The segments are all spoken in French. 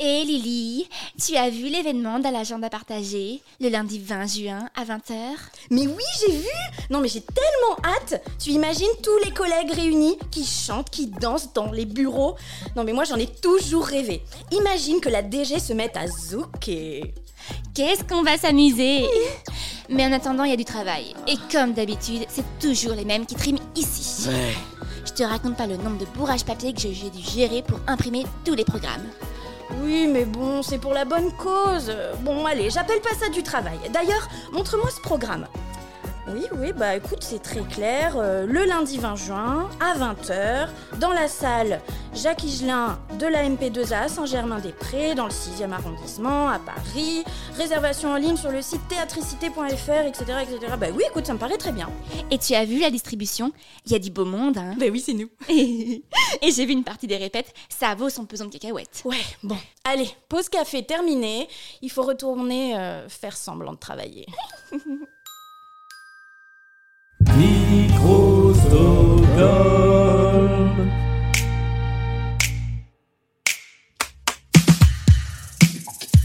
Et Lily, tu as vu l'événement dans l'agenda partagé le lundi 20 juin à 20h Mais oui, j'ai vu Non mais j'ai tellement hâte Tu imagines tous les collègues réunis qui chantent, qui dansent dans les bureaux? Non mais moi j'en ai toujours rêvé. Imagine que la DG se mette à zouker. Qu'est-ce qu'on va s'amuser? Mais en attendant, il y a du travail. Et comme d'habitude, c'est toujours les mêmes qui triment ici. Ouais. Je te raconte pas le nombre de bourrages papier que j'ai dû gérer pour imprimer tous les programmes. Oui, mais bon, c'est pour la bonne cause. Bon, allez, j'appelle pas ça du travail. D'ailleurs, montre-moi ce programme. Oui, oui, bah écoute, c'est très clair. Euh, le lundi 20 juin, à 20h, dans la salle Jacques Higelin de la MP2A Saint-Germain-des-Prés, dans le 6e arrondissement, à Paris. Réservation en ligne sur le site théatricité.fr, etc., etc. Bah oui, écoute, ça me paraît très bien. Et tu as vu la distribution? Il y a du beau monde, hein Bah oui, c'est nous. Et j'ai vu une partie des répètes, ça vaut son pesant de cacahuètes. Ouais, bon. Allez, pause café terminée. Il faut retourner euh, faire semblant de travailler.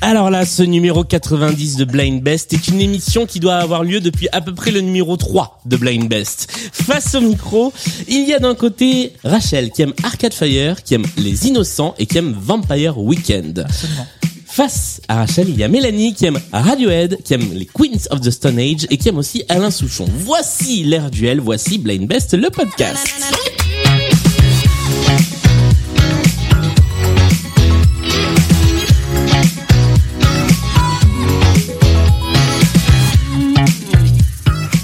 Alors là, ce numéro 90 de Blind Best est une émission qui doit avoir lieu depuis à peu près le numéro 3 de Blind Best. Face au micro, il y a d'un côté Rachel qui aime Arcade Fire, qui aime Les Innocents et qui aime Vampire Weekend. Face à Rachel, il y a Mélanie qui aime Radiohead, qui aime les Queens of the Stone Age et qui aime aussi Alain Souchon. Voici l'air duel, voici Blind Best, le podcast.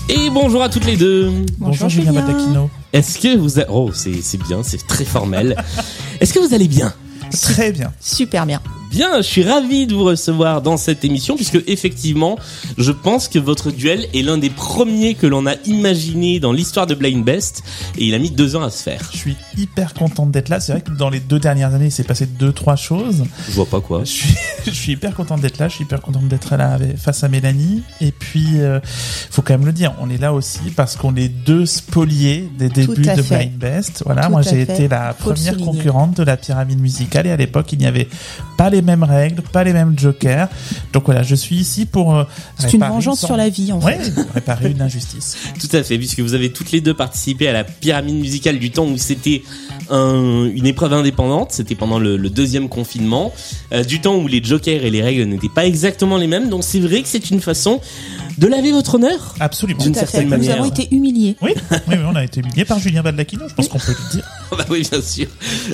Et bonjour à toutes les deux. Bonjour Julien Badakino. Est-ce que vous... a- Oh, c'est c'est bien, c'est très formel. Est-ce que vous allez bien? Très bien. Super bien. Bien, je suis ravi de vous recevoir dans cette émission puisque effectivement, je pense que votre duel est l'un des premiers que l'on a imaginé dans l'histoire de Blind Best et il a mis deux ans à se faire. Je suis hyper contente d'être là. C'est vrai que dans les deux dernières années, il s'est passé deux, trois choses. Je vois pas quoi. Je suis, je suis hyper contente d'être là. Je suis hyper contente d'être là face à Mélanie. Et puis, euh, faut quand même le dire, on est là aussi parce qu'on est deux spoliés des débuts de fait. Blind Best. Voilà, Tout moi j'ai été la première concurrente de la pyramide musicale et à l'époque, il n'y avait pas les mêmes règles, pas les mêmes jokers. Donc voilà, je suis ici pour euh, C'est une vengeance sur la vie, en Ouais, fait. réparer une injustice. Tout à fait, puisque vous avez toutes les deux participé à la pyramide musicale du temps où c'était un- une épreuve indépendante, c'était pendant le, le deuxième confinement, euh, du temps où les jokers et les règles n'étaient pas exactement les mêmes, donc c'est vrai que c'est une façon de laver votre honneur Absolument. d'une certaine Nous manière. avons été humiliés. Oui, oui, oui, on a été humilié par Julien Badlakino, je pense qu'on peut le dire. bah oui, bien sûr.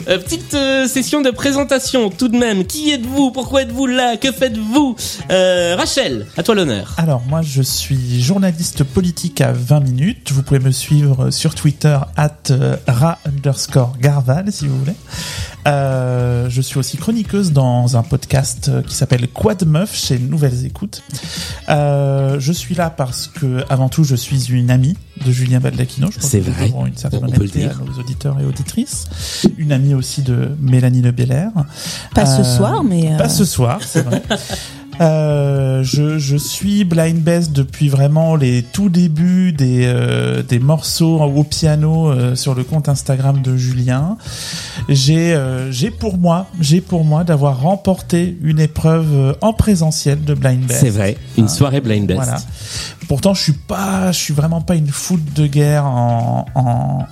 Euh, petite euh, session de présentation tout de même. Qui êtes-vous? Pourquoi êtes-vous là? Que faites-vous? Euh, Rachel, à toi l'honneur. Alors moi je suis journaliste politique à 20 minutes. Vous pouvez me suivre sur Twitter at euh, ra underscore garval si vous voulez. Euh, je suis aussi chroniqueuse dans un podcast euh, qui s'appelle Quad Meuf chez Nouvelles Écoutes. Euh, je suis là parce que avant tout je suis une amie de Julien Baldacchino. Je pense C'est que nous vrai. devons une certaine On peut le honnêteté à nos auditeurs et auditrices. Une amie aussi de Mélanie Le Belair. Pas ce Euh, soir, mais. euh, Pas ce soir, c'est vrai. Euh, je, je suis Blind Best depuis vraiment les tout débuts des, euh, des morceaux au piano euh, sur le compte Instagram de Julien. J'ai euh, j'ai pour moi j'ai pour moi d'avoir remporté une épreuve euh, en présentiel de Blind Best. C'est vrai, une soirée blind best. Voilà. Pourtant, je suis pas, je suis vraiment pas une foot de guerre en,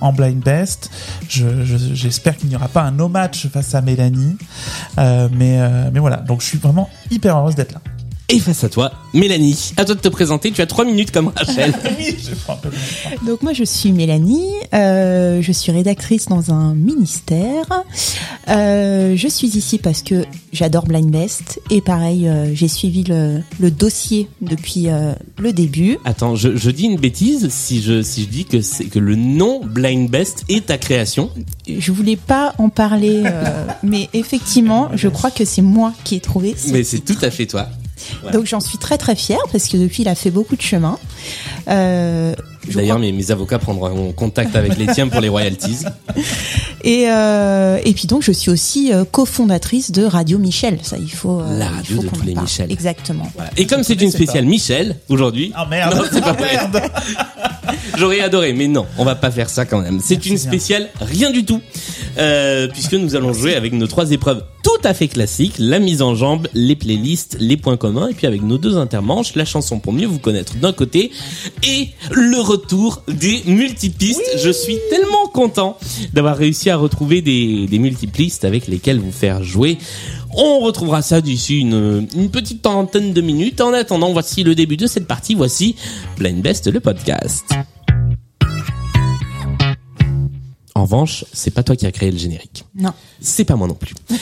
en, blind best. Je, je- j'espère qu'il n'y aura pas un no match face à Mélanie, Euh, mais euh, mais voilà. Donc, je suis vraiment hyper heureuse d'être là. Et face à toi, Mélanie. À toi de te présenter. Tu as trois minutes comme Rachel. oui, je Donc moi je suis Mélanie, euh, je suis rédactrice dans un ministère. Euh, je suis ici parce que j'adore Blind Best et pareil euh, j'ai suivi le, le dossier depuis euh, le début. Attends, je, je dis une bêtise si je si je dis que c'est que le nom Blind Best est ta création. Je voulais pas en parler, euh, mais effectivement je crois que c'est moi qui ai trouvé. ce Mais c'est tout à fait toi. Donc j'en suis très très fière parce que depuis il a fait beaucoup de chemin. Euh, D'ailleurs, crois- mes, mes avocats prendront contact avec les tiens pour les royalties. Et, euh, et puis donc, je suis aussi euh, cofondatrice de Radio Michel. Ça, il faut. euh, La il radio faut de tous les parle. Michel. Exactement. Voilà. Et comme c'est une spéciale Michel aujourd'hui, Ah merde. Non, c'est pas vrai. merde. J'aurais adoré, mais non, on va pas faire ça quand même. C'est une bien. spéciale rien du tout, euh, puisque nous allons jouer avec nos trois épreuves tout à fait classiques la mise en jambe, les playlists, les points communs, et puis avec nos deux intermanches, la chanson pour mieux vous connaître d'un côté et le retour des multipistes. Je suis tellement content d'avoir réussi à retrouver des, des multipistes avec lesquels vous faire jouer. On retrouvera ça d'ici une, une petite trentaine de minutes. En attendant, voici le début de cette partie. Voici Blind Best, le podcast. En revanche, c'est pas toi qui as créé le générique. Non. C'est pas moi non plus.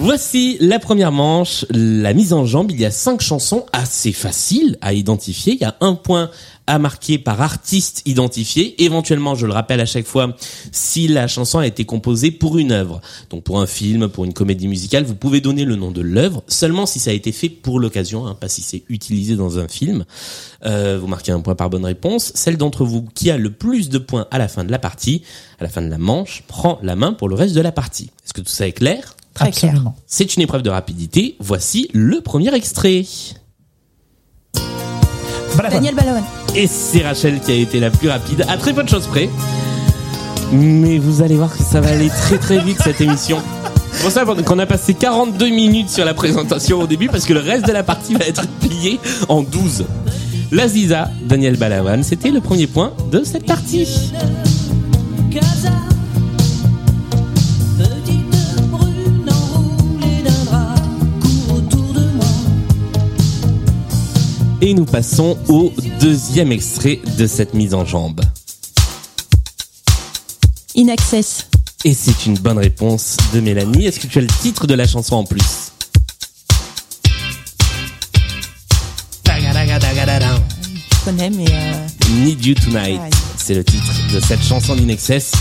Voici la première manche, la mise en jambe. Il y a cinq chansons assez faciles à identifier. Il y a un point à marquer par artiste identifié. Éventuellement, je le rappelle à chaque fois, si la chanson a été composée pour une œuvre, donc pour un film, pour une comédie musicale, vous pouvez donner le nom de l'œuvre seulement si ça a été fait pour l'occasion, hein, pas si c'est utilisé dans un film. Euh, vous marquez un point par bonne réponse. Celle d'entre vous qui a le plus de points à la fin de la partie, à la fin de la manche, prend la main pour le reste de la partie. Est-ce que tout ça est clair? Très. Absolument. C'est une épreuve de rapidité. Voici le premier extrait. Balavoine. Daniel Balavoine. Et c'est Rachel qui a été la plus rapide, à très peu de choses près. Mais vous allez voir que ça va aller très très vite cette émission. C'est pour ça qu'on a passé 42 minutes sur la présentation au début parce que le reste de la partie va être plié en 12. La Ziza, Daniel Balawan, c'était le premier point de cette partie. Et nous passons au deuxième extrait de cette mise en jambe. In Access. Et c'est une bonne réponse de Mélanie. Est-ce que tu as le titre de la chanson en plus? Je connais, mais euh, Need You Tonight. C'est le titre de cette chanson d'Inexcess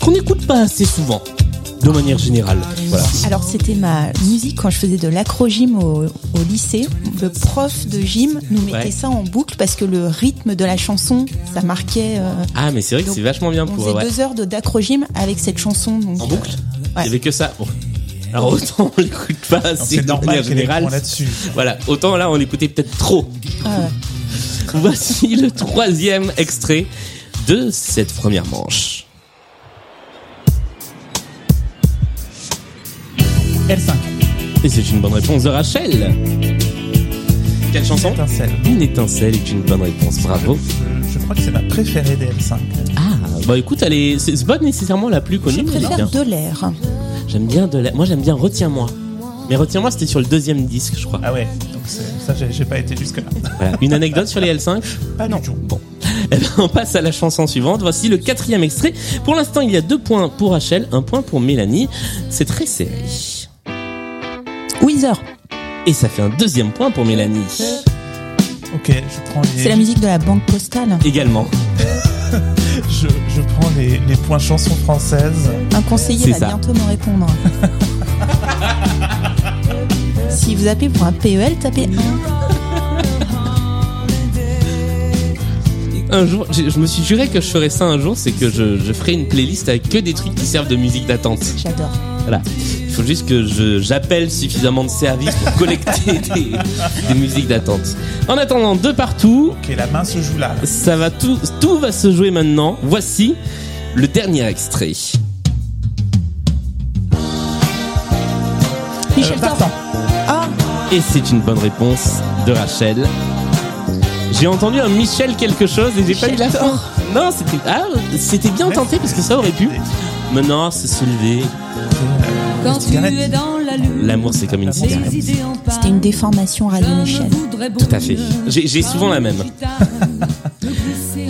qu'on n'écoute pas assez souvent, de manière générale. Voilà. alors c'était ma musique quand je faisais de l'acrogym au, au lycée. Le prof de gym nous mettait Ouais. ça en boucle parce que le rythme de la chanson, ça marquait. euh, Ah, mais c'est vrai que c'est vachement bien on pour. faisait ouais. deux heures de d'acrogym avec cette chanson. Donc, En boucle Il Ouais. y avait que ça. Bon. Alors autant on l'écoute pas C'est de normal points là-dessus. Voilà, autant là on l'écoutait peut-être trop. ah. Voici le troisième extrait de cette première manche. L5. Et c'est une bonne réponse de Rachel. Quelle chanson? Étincelle. Une étincelle est une bonne réponse, bravo. Je, je crois que c'est ma préférée des L5. Ah, bah écoute, elle est, c'est pas nécessairement la plus connue, Je préfère de l'air. J'aime bien de la, moi j'aime bien Retiens-moi. Mais Retiens-moi, c'était sur le deuxième disque, je crois. Ah ouais, donc ça j'ai j'ai pas été jusque là. Voilà. Une anecdote sur les L5 Pas du tout. Bon. Eh ben, on passe à la chanson suivante. Voici le quatrième extrait. Pour l'instant, il y a deux points pour Rachel, un point pour Mélanie. C'est très serré. Et ça fait un deuxième point pour Mélanie. Ok, je prends les. C'est la musique de la banque postale. Également. Je, je prends les, les points chansons françaises. Un conseiller va ça. bientôt me répondre. si vous appelez pour un PEL, tapez 1. Un jour, je, je me suis juré que je ferais ça un jour, c'est que je, je ferai une playlist avec que des trucs qui servent de musique d'attente. J'adore. Voilà. Il faut juste que je, j'appelle suffisamment de services pour collecter des, des musiques d'attente. En attendant, de partout, Ok, la main se joue là. ça va tout, tout va se jouer maintenant. Voici le dernier extrait. Michel Euh. Ah, Et c'est une bonne réponse de Rachel. J'ai entendu un Michel quelque chose et j'ai pas eu la fin. Non, c'était ah, c'était bien tenté parce que ça aurait pu. Mais non, c'est se lever. Quand tu cigarette. es dans la lune, L'amour, c'est comme une cigarette. c'était une déformation Radio Michel. Tout à fait. J'ai j'ai souvent la même.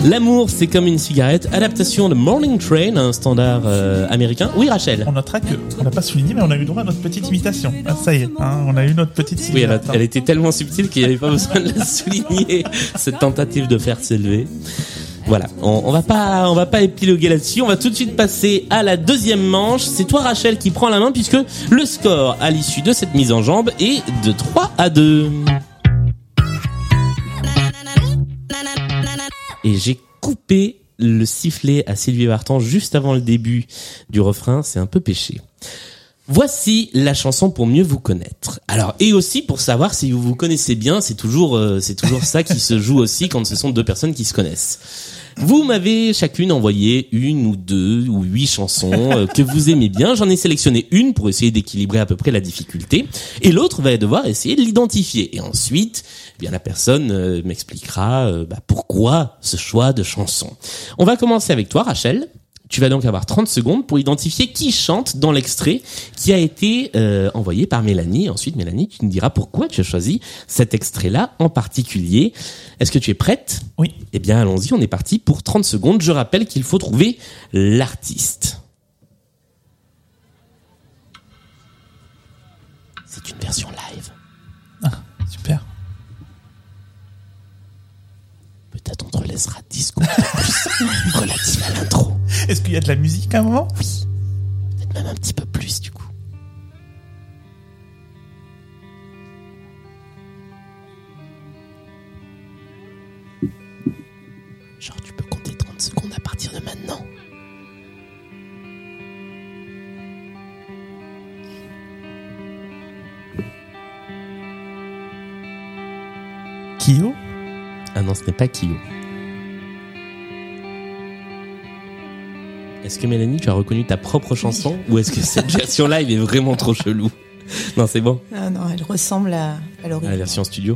L'amour, c'est comme une cigarette. Adaptation de Morning Train, un standard euh, américain. Oui, Rachel. On notera que on n'a pas souligné, mais on a eu droit à notre petite imitation. Ah, ça y est, hein, on a eu notre petite Oui, elle, a- cigarette. elle était tellement subtile qu'il n'y avait pas besoin de la souligner, cette tentative de faire s'élever. Voilà, on, va pas, on va pas épiloguer là-dessus. On va tout de suite passer à la deuxième manche. C'est toi, Rachel, qui prend la main puisque le score à l'issue de cette mise en jambe est de 3 à 2. Et j'ai coupé le sifflet à Sylvie Vartan juste avant le début du refrain, c'est un peu péché. Voici la chanson pour mieux vous connaître. Alors et aussi pour savoir si vous vous connaissez bien, c'est toujours euh, c'est toujours ça qui se joue aussi quand ce sont deux personnes qui se connaissent. Vous m'avez chacune envoyé une ou deux ou huit chansons euh, que vous aimez bien. J'en ai sélectionné une pour essayer d'équilibrer à peu près la difficulté, et l'autre va devoir essayer de l'identifier. Et ensuite, eh bien la personne euh, m'expliquera euh, bah, pourquoi ce choix de chanson. On va commencer avec toi, Rachel. Tu vas donc avoir 30 secondes pour identifier qui chante dans l'extrait qui a été euh, envoyé par Mélanie. Ensuite, Mélanie, tu nous diras pourquoi tu as choisi cet extrait-là en particulier. Est-ce que tu es prête? Oui. Eh bien, allons-y, on est parti pour 30 secondes. Je rappelle qu'il faut trouver l'artiste. C'est une version live. Super. Peut-être on te laissera 10 secondes relative à l'intro. Est-ce qu'il y a de la musique à un moment Peut-être même un petit peu plus du coup. Genre tu peux compter 30 secondes à partir de maintenant. Kyo? Ah non, ce n'est pas Kyo. Est-ce que Mélanie, tu as reconnu ta propre chanson ou est-ce que cette version live est vraiment trop chelou? Non, c'est bon. Ah non, elle ressemble à, à À la version studio.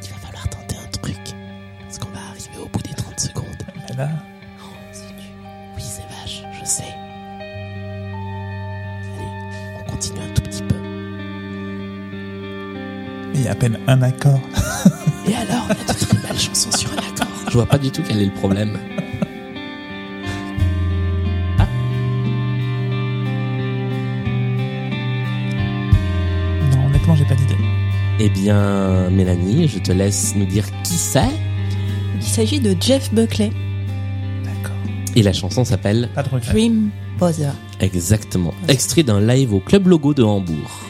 Il va falloir tenter un truc. Parce qu'on va arriver au bout des 30 secondes? Et là, Oui, c'est vache, je sais. Allez, on continue un tout petit peu. il y a à peine un accord. Vois pas du tout quel est le problème. Non, honnêtement, j'ai pas d'idée. Eh bien, Mélanie, je te laisse nous dire qui c'est. Il s'agit de Jeff Buckley, D'accord. Et la chanson s'appelle Pas de regret. Dream Bother. Exactement. Extrait d'un live au Club Logo de Hambourg.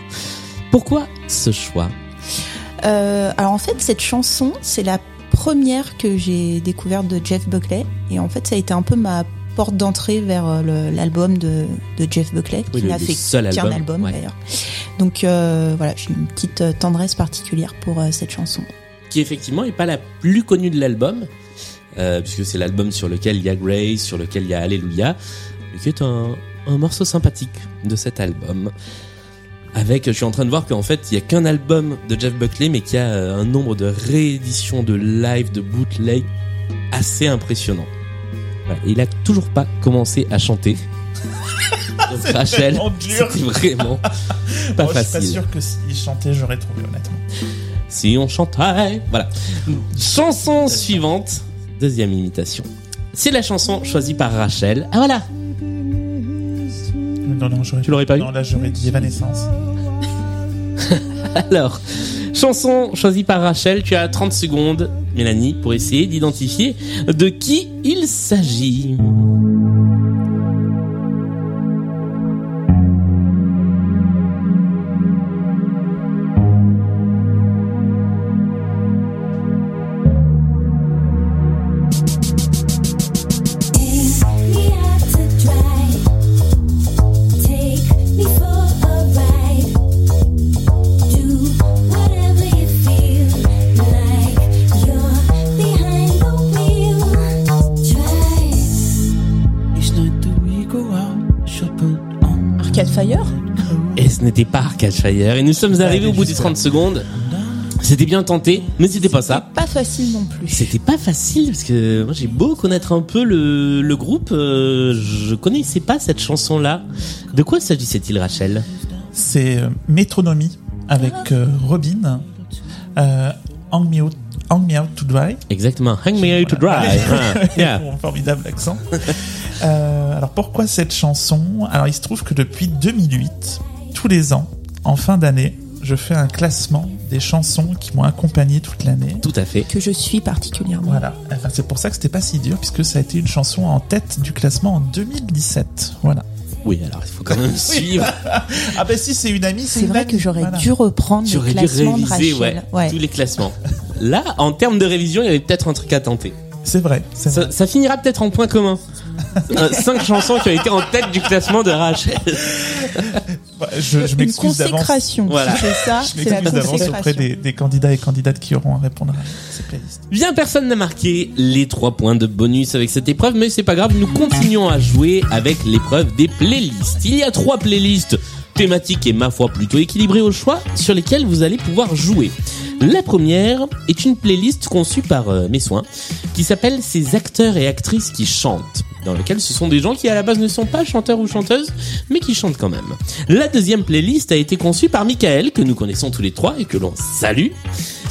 Pourquoi ce choix? Euh, alors en fait, cette chanson, c'est la première que j'ai découverte de Jeff Buckley. Et en fait, ça a été un peu ma porte d'entrée vers euh, l'album de, de Jeff Buckley, qui Oui, n'a fait seul qu'un album, album, ouais. d'ailleurs. Donc euh, voilà, j'ai une petite euh, tendresse particulière pour euh, cette chanson. Qui effectivement est pas la plus connue de l'album, euh, puisque c'est l'album sur lequel il y a Grace, sur lequel il y a Alléluia, mais qui est un, un morceau sympathique de cet album. Avec, je suis en train de voir qu'en fait, il y a qu'un album de Jeff Buckley, mais qui a euh, un nombre de rééditions, de live, de bootleg assez impressionnant. Voilà. Et il a toujours pas commencé à chanter. Donc Rachel, c'était vraiment pas Moi, je suis facile. pas sûr que s'il chantait, j'aurais trouvé, honnêtement. Si on chantait. Voilà. Chanson suivante. Deuxième imitation. C'est la chanson choisie par Rachel. Ah voilà. Non, non, j'aurais Tu l'aurais pas eu Non, là, j'aurais dit Evanescence. Alors, chanson choisie par Rachel. Tu as 30 secondes, Mélanie, pour essayer d'identifier de qui il s'agit. Ce n'était pas Arcade Fire. Et nous sommes arrivés au bout des 30 secondes. C'était bien tenté, mais c'était pas ça. Pas facile non plus. C'était pas facile parce que moi j'ai beau connaître un peu le, le groupe, euh, je connaissais pas cette chanson-là. De quoi s'agissait-il, Rachel? C'est euh, Métronomie avec euh, Robin. Euh, Hang Me Out, Hang Me Out to Dry. Exactement. Hang me out to dry. Ah, yeah. Mon formidable accent. Euh, alors pourquoi cette chanson? Alors il se trouve que depuis 2008, tous les ans, en fin d'année, je fais un classement des chansons qui m'ont accompagné toute l'année. Tout à fait. Que je suis particulièrement. Voilà. Enfin, c'est pour ça que c'était pas si dur puisque ça a été une chanson en tête du classement en 2017. Voilà. Oui, alors il faut quand même suivre. Ah ben si c'est une amie, c'est C'est une vrai amie. que j'aurais Voilà. dû reprendre le dû classement de réviser Rachel. ouais, tous les classements. là, en termes de révision, il y avait peut-être un truc à tenter. C'est vrai, c'est vrai. Ça, ça finira peut-être en point commun. Cinq chansons qui ont été en tête du classement de Rachel. Je, je Une m'excuse d'avance. consécration. Voilà. Si C'est ça, Je c'est la m'excuse d'avance auprès consécration. des, des candidats et candidates qui auront à répondre à ces playlists. Bien, personne n'a marqué les trois points de bonus avec cette épreuve, mais c'est pas grave, nous continuons à jouer avec l'épreuve des playlists. Il y a trois playlists thématiques et ma foi plutôt équilibrées au choix sur lesquelles vous allez pouvoir jouer. La première est une playlist conçue par euh, mes soins qui s'appelle Ces acteurs et actrices qui chantent, dans lequel ce sont des gens qui à la base ne sont pas chanteurs ou chanteuses, mais qui chantent quand même. La deuxième playlist a été conçue par Michael, que nous connaissons tous les trois et que l'on salue,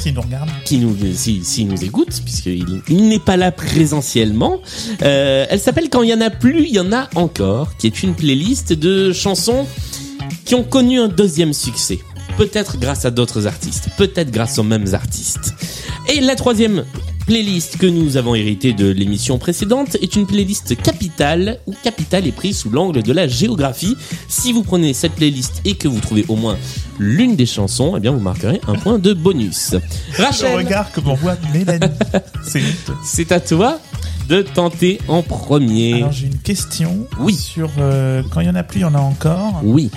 S'ils nous regardent. qui nous, si, si nous écoute, puisqu'il il n'est pas là présentiellement. Euh, elle s'appelle Quand il y en a plus, il y en a encore, qui est une playlist de chansons qui ont connu un deuxième succès. Peut-être grâce à d'autres artistes, peut-être grâce aux mêmes artistes. Et la troisième playlist que nous avons héritée de l'émission précédente est une playlist capitale, où capitale est prise sous l'angle de la géographie. Si vous prenez cette playlist et que vous trouvez au moins l'une des chansons, eh bien vous marquerez un point de bonus. Le Rachel, regard que m'envoie Mélanie. C'est à toi de tenter en premier. Alors j'ai une question Oui. sur euh, quand il y en a plus, il y en a encore. Oui.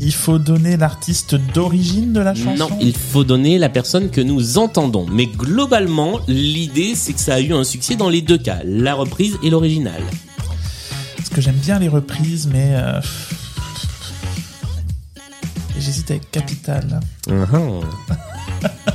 Il faut donner l'artiste d'origine de la chanson. Non, il faut donner la personne que nous entendons. Mais globalement, l'idée, c'est que ça a eu un succès dans les deux cas, la reprise et l'original. Parce que j'aime bien les reprises, mais euh, j'hésite avec Capital. Mhm.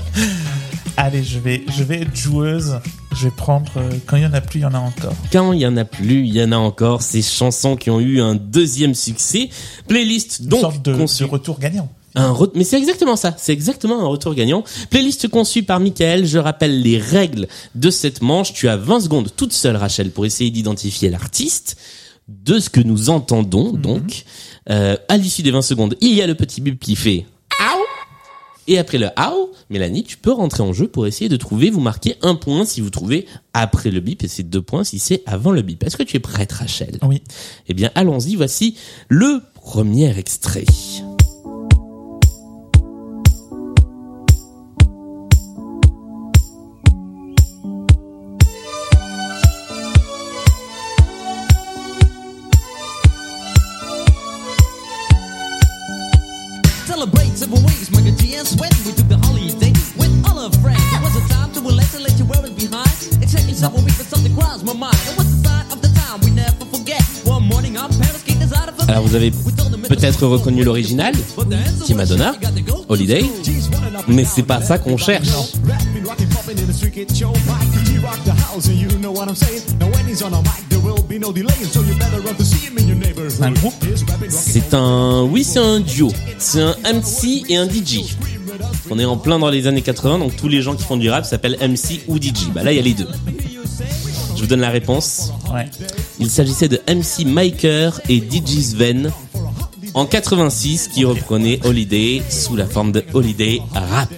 Allez, je vais, je vais être joueuse. Je vais prendre euh, quand il y en a plus, il y en a encore. Quand il y en a plus, il y en a encore ces chansons qui ont eu un deuxième succès. Playlist Une donc sorte de, retour gagnant. Un re- Mais c'est exactement ça, c'est exactement un retour gagnant. Playlist conçue par Michael, je rappelle les règles de cette manche. Tu as 20 secondes toute seule, Rachel, pour essayer d'identifier l'artiste de ce que nous entendons, donc. Euh, à l'issue des 20 secondes, il y a le petit bip qui fait « Aou !» Et après le « Aou !», Mélanie, tu peux rentrer en jeu pour essayer de trouver, vous marquez un point si vous trouvez après le bip et c'est deux points si c'est avant le bip. Est-ce que tu es prête, Rachel? Oui. Eh bien, allons-y, voici le premier extrait. With all our friends. It was a time to relax and let you wear it behind. It took me several weeks, but something crossed my mind. It was the sign of the time we never forget. One morning our parents kicked us out of the Alors vous avez peut-être reconnu l'original, qui Madonna, Holiday, mais c'est pas ça qu'on cherche. C'est un, oui, c'est un duo. C'est un MC et un DJ. On est en plein dans les années 80, donc tous les gens qui font du rap s'appellent MC ou DJ. Bah là, il y a les deux. Je vous donne la réponse. Ouais. Il s'agissait de MC Maker et DJ Sven en 86 qui reprenaient Holiday sous la forme de Holiday Rap.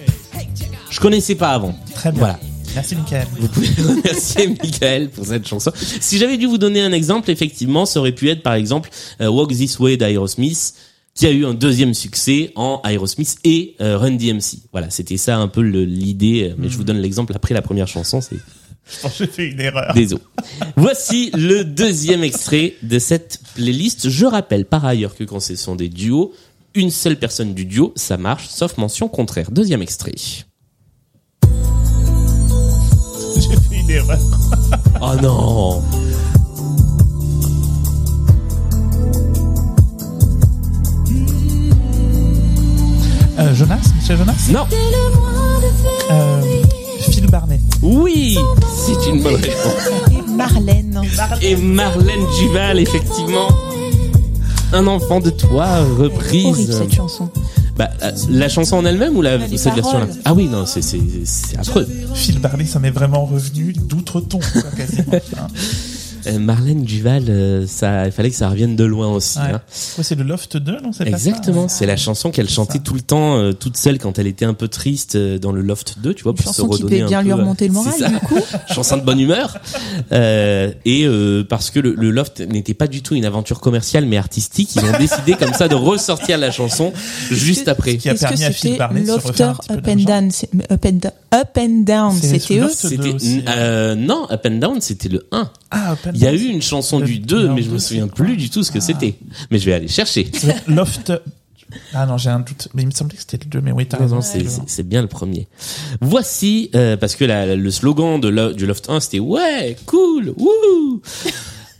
Je connaissais pas avant. Très bien. Voilà. Merci, Michael. Vous pouvez remercier Michael pour cette chanson. Si j'avais dû vous donner un exemple, effectivement, ça aurait pu être par exemple euh, Walk This Way d'Aerosmith, qui a eu un deuxième succès en Aerosmith et euh, Run DMC. Voilà, c'était ça un peu l'idée, euh, mais je vous donne l'exemple après la première chanson, c'est j'ai fait une erreur. Désolé. Voici le deuxième extrait de cette playlist. Je rappelle par ailleurs que quand ce sont des duos, une seule personne du duo, ça marche, sauf mention contraire. Deuxième extrait. J'ai fait une erreur. Oh non Euh, Jonas Michel Jonas Non euh, Phil Barnet. Oui C'est une bonne réponse. Et Marlène. Et Marlène Duval, effectivement. Un enfant de toi, Horrible reprise. cette chanson. Bah, euh, la chanson en elle-même ou la, Les cette version-là. Ah oui, non, c'est affreux. Phil Barnet, ça m'est vraiment revenu quasiment. Hein. Euh, Marlène Duval, euh, ça, il fallait que ça revienne de loin aussi. Ouais. hein. Ouais, c'est le Loft 2, non c'est pas ça Exactement, c'est la chanson qu'elle chantait tout le temps, euh, toute seule quand elle était un peu triste euh, dans le Loft 2, tu vois, Une pour se chanson qui redonner devait un bien peu, lui euh, remonter le moral, du coup. chanson de bonne humeur. Euh, et euh, parce que le, le Loft n'était pas du tout une aventure commerciale mais artistique, ils ont décidé comme ça de ressortir la chanson juste après. Qui a Est-ce que permis à Phil Barnet de se Lofter refaire un petit peu Up and. Down c'est- Up and, up and Down, c'était eux Loft C'était euh, non, Up and Down, c'était le 1. Ah, Up and Il y a eu une chanson Le- du 2, non, mais je me souviens plus du tout ce que c'était. Mais je vais aller chercher. c'est Loft. Ah non, j'ai un doute. Mais il me semblait que c'était le 2, mais oui, t'as raison. c'est bien le premier. Voici, euh, parce que la- le slogan de lo- du Loft 1, c'était ouais, cool, wouh.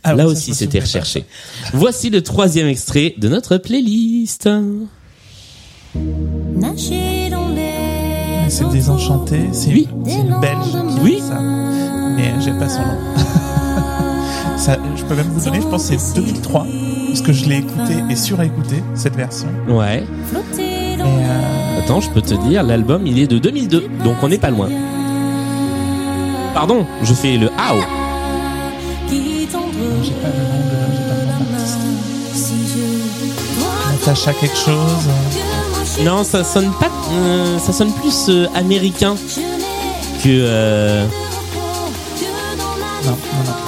Ah, Là oui, aussi, c'était recherché. Voici le troisième extrait de notre playlist. Nager dans les C'est Désenchanté, c'est Oui. c'est une Belge qui Oui. fait ça. Mais j'ai pas son nom. ça, je peux même vous donner, je pense que c'est 2003, parce que je l'ai écouté et surécouté, cette version. Ouais. Et euh, Attends, je peux te dire, l'album, il est de 2002, donc on n'est pas loin. Pardon, je fais le t'envoie j'ai pas le nom de, j'ai pas le nom de l'artiste. si je dois Natacha quelque chose. moi Non, ça sonne pas, euh, ça sonne plus euh, américain que. euh, Non, non, non.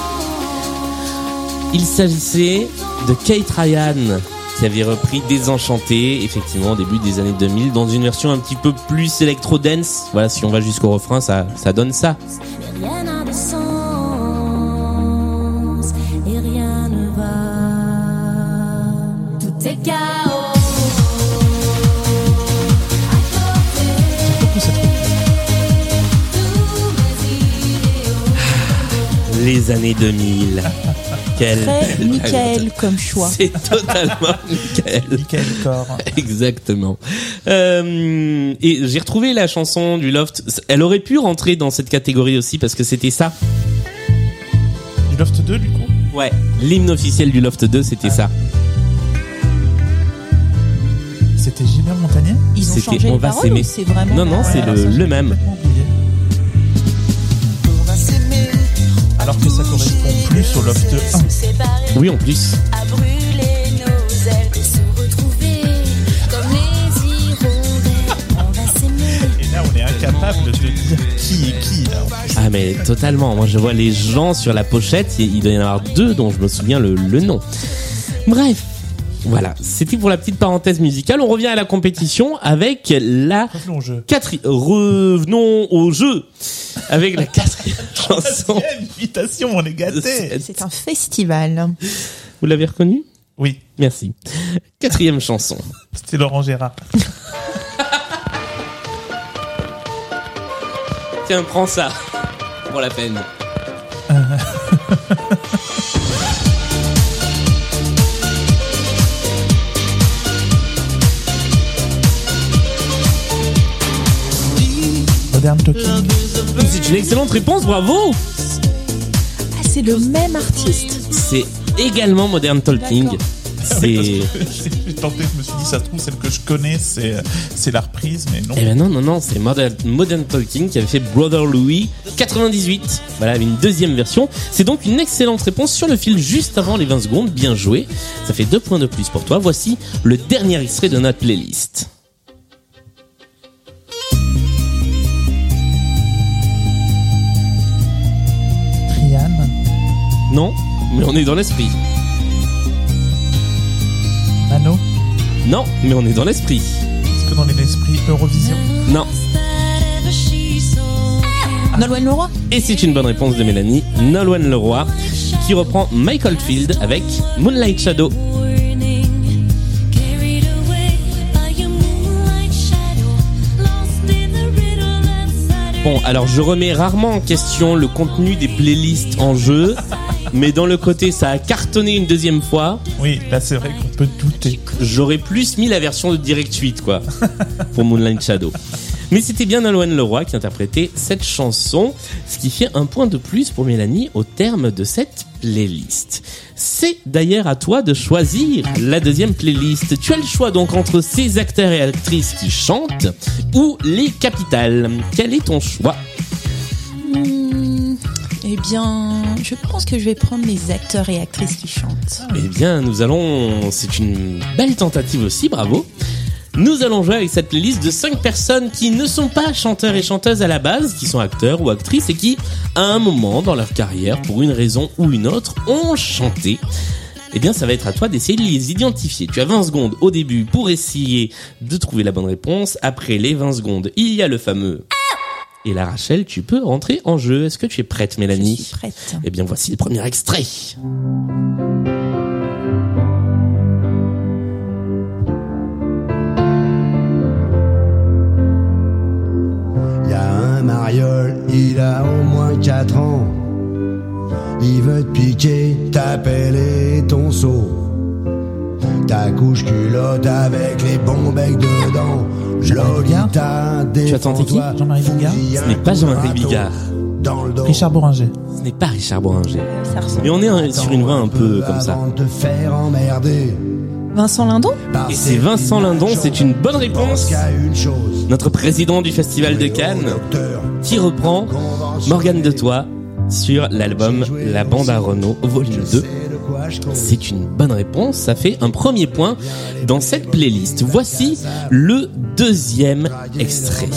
Il s'agissait de Kate Ryan qui avait repris Désenchanté, effectivement, au début des années 2000, dans une version un petit peu plus électro-dance. Voilà, si on va jusqu'au refrain, ça, ça donne ça. Les années 2000. Quelle Très Michael comme choix. C'est totalement Michael. Michael Corr. Exactement. Euh, et j'ai retrouvé la chanson du Loft. Elle aurait pu rentrer dans cette catégorie aussi parce que c'était ça. Du Loft 2, du coup? Ouais. L'hymne officiel du Loft 2, c'était ça. C'était Gilbert Montagnier Ils ont C'était changé On les va paroles s'aimer. ou c'est vraiment Non, non, c'est Ouais, le, le même. Alors que ça plus au Loft 1. Séparés Oui, en plus. incapable de dire qui est qui. Là. Ah mais totalement. Moi je vois les gens sur la pochette. Il il doit y en avoir deux dont je me souviens le, le nom. Bref. Voilà, c'était pour la petite parenthèse musicale. On revient à la compétition avec la Revenons au jeu. quatrième. Revenons au jeu avec la quatrième chanson. Quelle invitation, on est gâtés. C'est un festival. Vous l'avez reconnu? Oui, Merci. Quatrième chanson. c'était Laurent Gérard. Tiens, prends ça pour la peine. Modern Talking. C'est une excellente réponse, bravo. Ah, c'est le même artiste. C'est également Modern Talking. D'accord. C'est J'ai tenté, je me suis dit, ça se trouve, celle que je connais, c'est c'est la reprise, mais non. Eh ben non, non, non, c'est Modern, Modern Talking qui avait fait Brother Louis 98. Voilà, une deuxième version. C'est donc une excellente réponse sur le fil juste avant les 20 secondes. Bien joué. Ça fait deux points de plus pour toi. Voici le dernier extrait de notre playlist. Non, mais on est dans l'esprit. Mano, Non, mais on est dans l'esprit. est-ce que dans l'esprit Eurovision Non. Nolwenn Leroy Et c'est une bonne réponse de Mélanie, Nolwenn Leroy, qui reprend Michael Field avec Moonlight Shadow. Bon, alors je remets rarement en question le contenu des playlists en jeu, mais dans le côté ça a cartonné une deuxième fois, Oui, là c'est vrai qu'on peut douter. j'aurais plus mis la version de Direct 8 quoi, pour Moonlight Shadow. Mais c'était bien Nolwenn Leroy qui interprétait cette chanson, ce qui fait un point de plus pour Mélanie au terme de cette playlist. C'est d'ailleurs à toi de choisir la deuxième playlist. Tu as le choix donc entre ces acteurs et actrices qui chantent ou les capitales. Quel est ton choix? Eh bien, je pense que je vais prendre les acteurs et actrices qui chantent. Eh bien, nous allons. C'est une belle tentative aussi, bravo. Nous allons jouer avec cette playlist de 5 personnes qui ne sont pas chanteurs et chanteuses à la base, qui sont acteurs ou actrices et qui, à un moment dans leur carrière, pour une raison ou une autre, ont chanté. Eh bien, ça va être à toi d'essayer de les identifier. Tu as 20 secondes au début pour essayer de trouver la bonne réponse. Après les 20 secondes, il y a le fameux et là, Rachel, tu peux rentrer en jeu. Est-ce que tu es prête, Mélanie Je suis prête. Eh bien, voici le premier extrait. Y a un mariole, il a au moins 4 ans. Il veut te piquer ta pelle et ton seau. Ta couche culotte avec les bons becs dedans. Jean-Marie Bigard Lolita, Tu as tenté qui Jean-Marie Bigard Ce n'est pas Jean-Marie Bigard. Richard Bouranger. Ce n'est pas Richard Bouranger. Mais on est un- sur une voie un peu comme ça. Avant de te faire emmerder. Vincent Lindon Et c'est Vincent Lindon, c'est une bonne réponse. Notre président du Festival de Cannes, qui reprend Morgane de Toi sur l'album La Bande à Renault, volume 2. C'est une bonne réponse, ça fait un premier point dans cette playlist. Voici le deuxième extrait.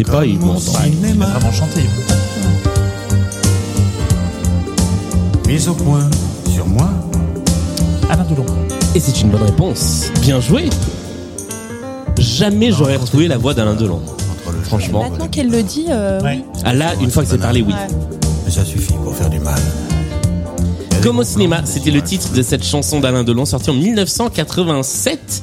N'est pas Yves Montand. Il a Cinéma, vraiment chanté. mise au point sur moi. Alain Delon. Et c'est une bonne réponse. Bien joué. Jamais j'aurais retrouvé la voix d'Alain Delon. Franchement. Maintenant qu'elle le dit, euh, oui. Ah là, une fois que c'est parlé, oui. Mais ça suffit pour faire du mal. Comme au cinéma, c'était le titre de cette chanson d'Alain Delon sortie en 1987.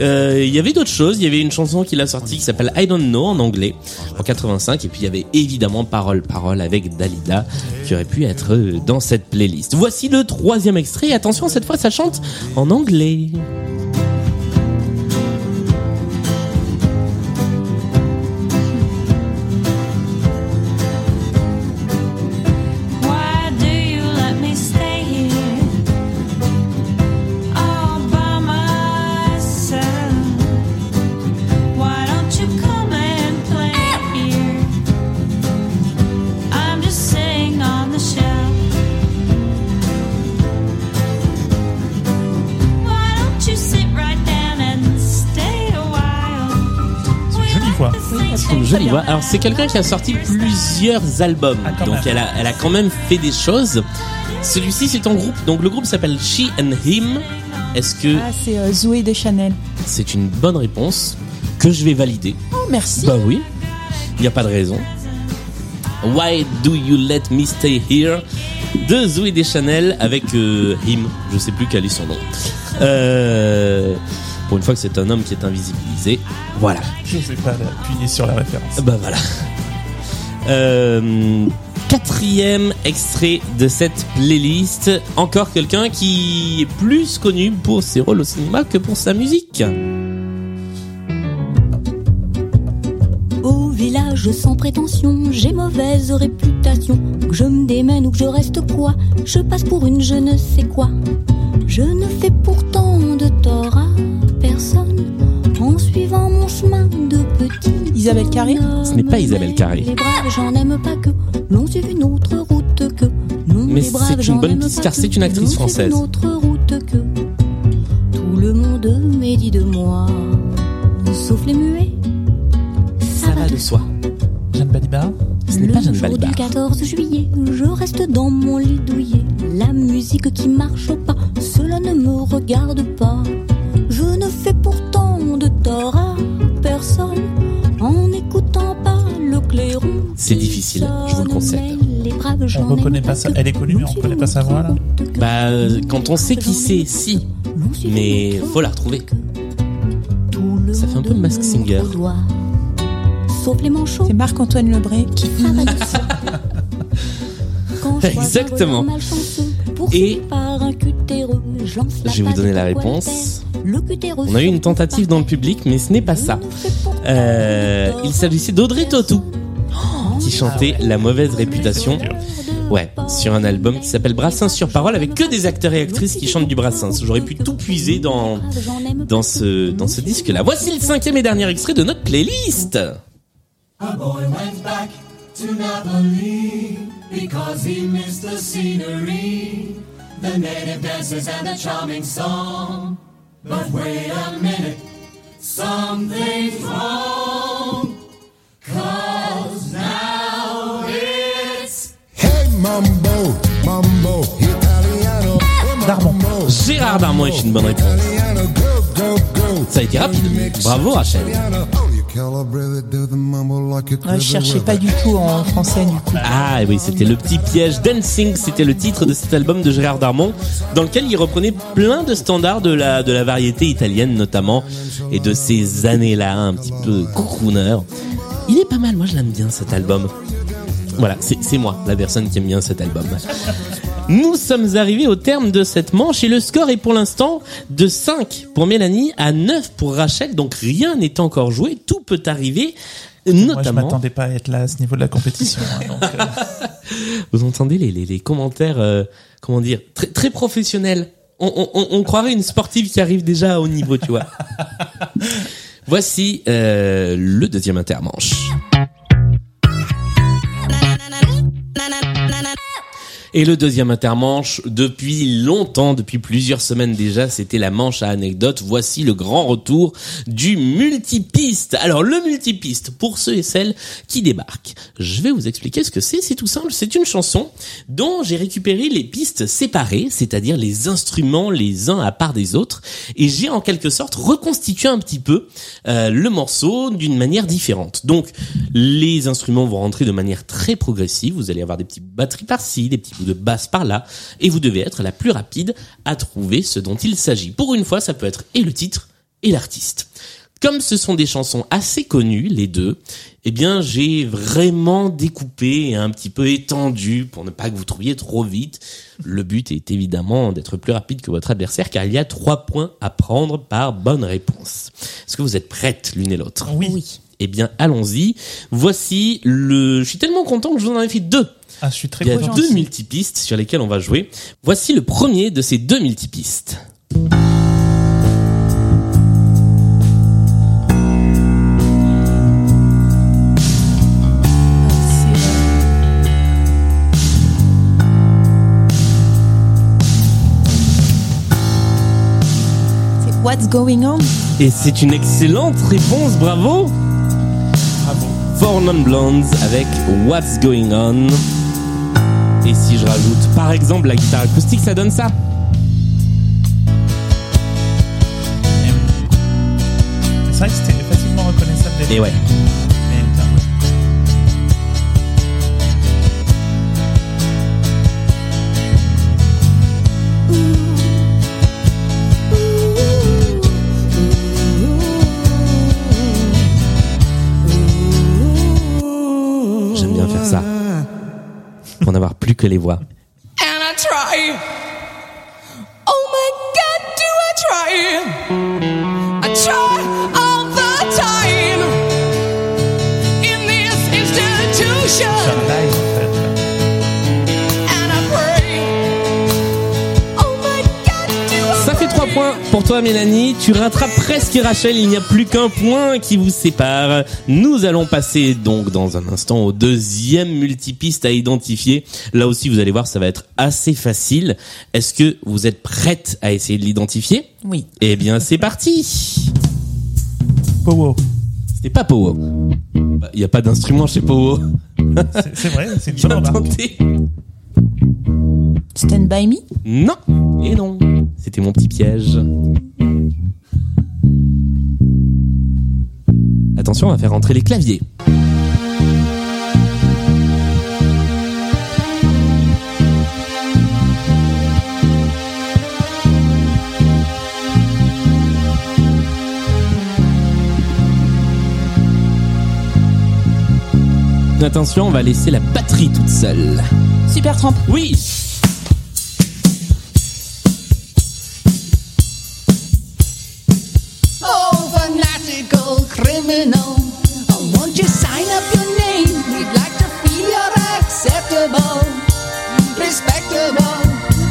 Euh, Il y avait d'autres choses. Il y avait une chanson qu'il a sortie qui s'appelle I Don't Know en anglais en 85. Et puis il y avait évidemment Parole Parole avec Dalida qui aurait pu être euh, dans cette playlist. Voici le troisième extrait. Attention, cette fois ça chante en anglais. C'est quelqu'un qui a sorti plusieurs albums, Ah, donc elle a, elle a quand même fait des choses. Celui-ci c'est en groupe, donc le groupe s'appelle She and Him. Est-ce que Ah, c'est euh, Zoé Deschanel. c'est une bonne réponse que je vais valider? Oh, merci. Bah oui, il n'y a pas de raison. Why do you let me stay here? De Zoé Deschanel avec euh, Him, je sais plus quel est son nom. Euh, pour une fois que c'est un homme qui est invisibilisé, voilà. Je ne sais pas appuyer sur la référence. Bah voilà. Euh, quatrième extrait de cette playlist. Encore quelqu'un qui est plus connu pour ses rôles au cinéma que pour sa musique. Au village sans prétention, j'ai mauvaise réputation. Que je me démène ou que je reste quoi, je passe pour une je ne sais quoi. Je ne fais pourtant de tort à Isabelle Carré Ce n'est pas Isabelle Carré. Les braves, j'en aime pas que l'on suive une autre route que. Non, Mais c'est une bonne piste car c'est une actrice française. Une autre route que. Tout le monde médit de moi, sauf les muets. Ça va de soi. Jeanne Balibar Ce n'est Le pas Jeanne jour Balibar. du 14 juillet, je reste dans mon lit douillet. La musique qui marche pas, cela ne me regarde pas. Je ne fais pourtant de tort à personne en n'écoutant pas le clairon. C'est difficile, je vous le sonne. concède. Mais les braves, j'en On reconnaît pas ça. Elle est connue, mais on reconnaît pas sa voix, là. Bah, quand on sait qui c'est, si. Mais faut la retrouver. Ça fait un peu Mask Singer. C'est Marc-Antoine Lebré qui Exactement. Et- par un cutéreux, je vais vous donner la réponse. On a eu une tentative dans le public, mais ce n'est pas ça. Euh, il s'agissait d'Audrey Tautou, qui chantait La mauvaise réputation. Ouais, sur un album qui s'appelle Brassens sur parole, avec que des acteurs et actrices qui chantent du Brassens. J'aurais pu tout puiser dans, dans ce, dans ce disque-là. Voici le cinquième et dernier extrait de notre playlist. A charming. But wait a minute, something's wrong. Cause now it's Hey mambo, mambo, italiano. Darmon. Gérard Darmon est une bonne réponse. Italiano, go, go, go. Ça a été rapide. Bravo Rachel. Ouais, je cherchais pas du tout en français du coup. Ah oui, c'était le petit piège. Dancing, c'était le titre de cet album de Gérard Darmon, dans lequel il reprenait plein de standards de la, de la variété italienne notamment, et de ces années-là, un petit peu crooner. Il est pas mal, moi je l'aime bien cet album. Voilà, c'est c'est moi, la personne qui aime bien cet album. Nous sommes arrivés au terme de cette manche et le score est pour l'instant de 5 pour Mélanie à 9 pour Rachel, donc rien n'est encore joué, tout peut arriver, Moi, je notamment... m'attendais pas à être là à ce niveau de la compétition. hein, donc, euh, Vous entendez les, les, les commentaires, euh, comment dire, très, très professionnels. On, on, on- on croirait une sportive qui arrive déjà au niveau, tu vois. Voici euh, le deuxième intermanche. Et le deuxième intermanche, depuis longtemps, depuis plusieurs semaines déjà, c'était la manche à anecdotes. Voici le grand retour du multipiste. Alors le multipiste, pour ceux et celles qui débarquent, je vais vous expliquer ce que c'est. C'est tout simple, c'est une chanson dont j'ai récupéré les pistes séparées, c'est-à-dire les instruments les uns à part des autres, et j'ai en quelque sorte reconstitué un petit peu euh, le morceau d'une manière différente. Donc les instruments vont rentrer de manière très progressive. Vous allez avoir des petites batteries par-ci, des petits de basse par-là, et vous devez être la plus rapide à trouver ce dont il s'agit. Pour une fois, ça peut être et le titre et l'artiste. Comme ce sont des chansons assez connues, les deux, eh bien, j'ai vraiment découpé et un petit peu étendu pour ne pas que vous trouviez trop vite. Le but est évidemment d'être plus rapide que votre adversaire car il y a trois points à prendre par bonne réponse. Est-ce que vous êtes prêtes l'une et l'autre? oui. Eh bien, allons-y. Voici le, je suis tellement content que je vous en ai fait deux. Ah, je suis très Il y a deux multipistes sur lesquels on va jouer. Voici le premier de ces deux multipistes. C'est What's Going On? Et c'est une excellente réponse, bravo Bravo. Four Non Blondes avec What's Going On. Et si je rajoute par exemple la guitare acoustique, ça donne ça. C'est vrai que c'était facilement reconnaissable. Et ouais. Pour n'avoir plus que les voix. Pour toi, Mélanie. Tu rattrapes presque Rachel. Il n'y a plus qu'un point qui vous sépare. Nous allons passer donc dans un instant au deuxième multipiste à identifier. Là aussi, vous allez voir, ça va être assez facile. Est-ce que vous êtes prête à essayer de l'identifier? Oui. Eh bien, c'est parti. Powo. C'était pas Powo. Bah, Il n'y a pas d'instrument chez Powo. C'est- C'est vrai, c'est une bonne. Stand By Me? Non. Et non. C'était mon petit piège. Attention, on va faire rentrer les claviers. Attention, on va laisser la batterie toute seule. Super. Oui Oh, fanatical criminal. Oh, won't you sign up your name? We'd like to feel you're acceptable, respectable,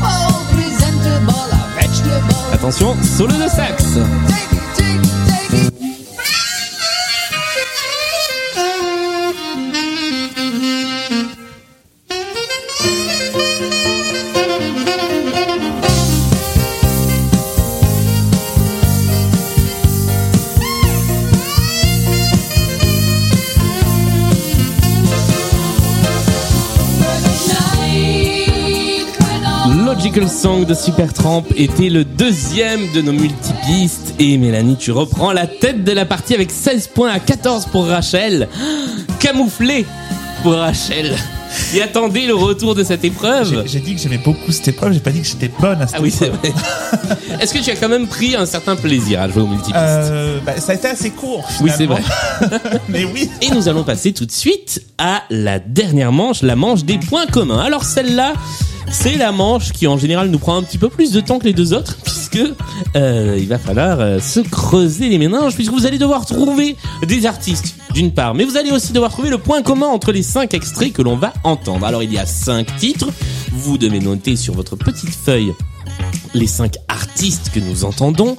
oh, presentable, a vegetable. Attention, solo de sax take Logical Song de Supertramp était le deuxième de nos multipistes. Et Mélanie, tu reprends la tête de la partie avec 16 points à 14 pour Rachel. Camouflé pour Rachel. Et attendez le retour de cette épreuve. J'ai- dit que j'aimais beaucoup cette épreuve, j'ai pas dit que j'étais bonne à cette Ah oui, épreuve. vrai. Est-ce que tu as quand même pris un certain plaisir à jouer au multipiste Euh, bah, ça a été assez court. Oui, c'est finalement. vrai. Mais oui. Et nous allons passer tout de suite à la dernière manche, la manche des points communs. Alors celle-là, c'est la manche qui en général nous prend un petit peu plus de temps que les deux autres, puisque euh, il va falloir euh, se creuser les méninges, puisque vous allez devoir trouver des artistes d'une part, mais vous allez aussi devoir trouver le point commun entre les cinq extraits que l'on va entendre. Alors il y a cinq titres, vous devez noter sur votre petite feuille les cinq artistes que nous entendons.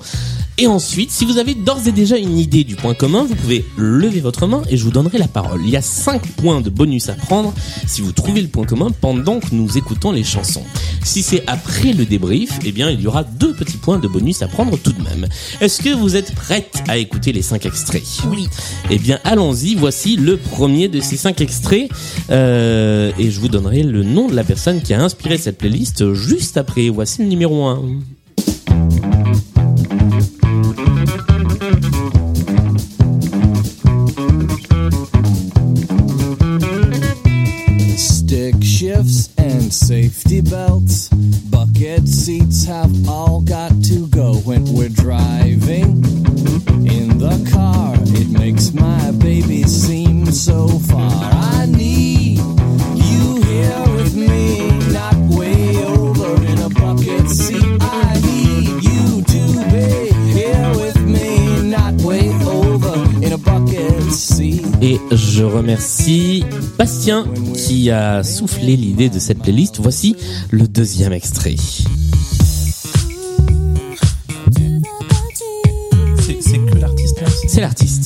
Et ensuite, si vous avez d'ores et déjà une idée du point commun, vous pouvez lever votre main et je vous donnerai la parole. Il y a 5 points de bonus à prendre si vous trouvez le point commun pendant que nous écoutons les chansons. Si c'est après le débrief, eh bien, il y aura deux petits points de bonus à prendre tout de même. Est-ce que vous êtes prête à écouter les 5 extraits? Oui. Eh bien, allons-y. Voici le premier de ces 5 extraits. Euh, et je vous donnerai le nom de la personne qui a inspiré cette playlist juste après. Voici le numéro 1. Safety belts. Bucket seats have all got to go when we're driving. Remercie Bastien qui a soufflé l'idée de cette playlist. Voici le deuxième extrait. C'est que l'artiste C'est l'artiste.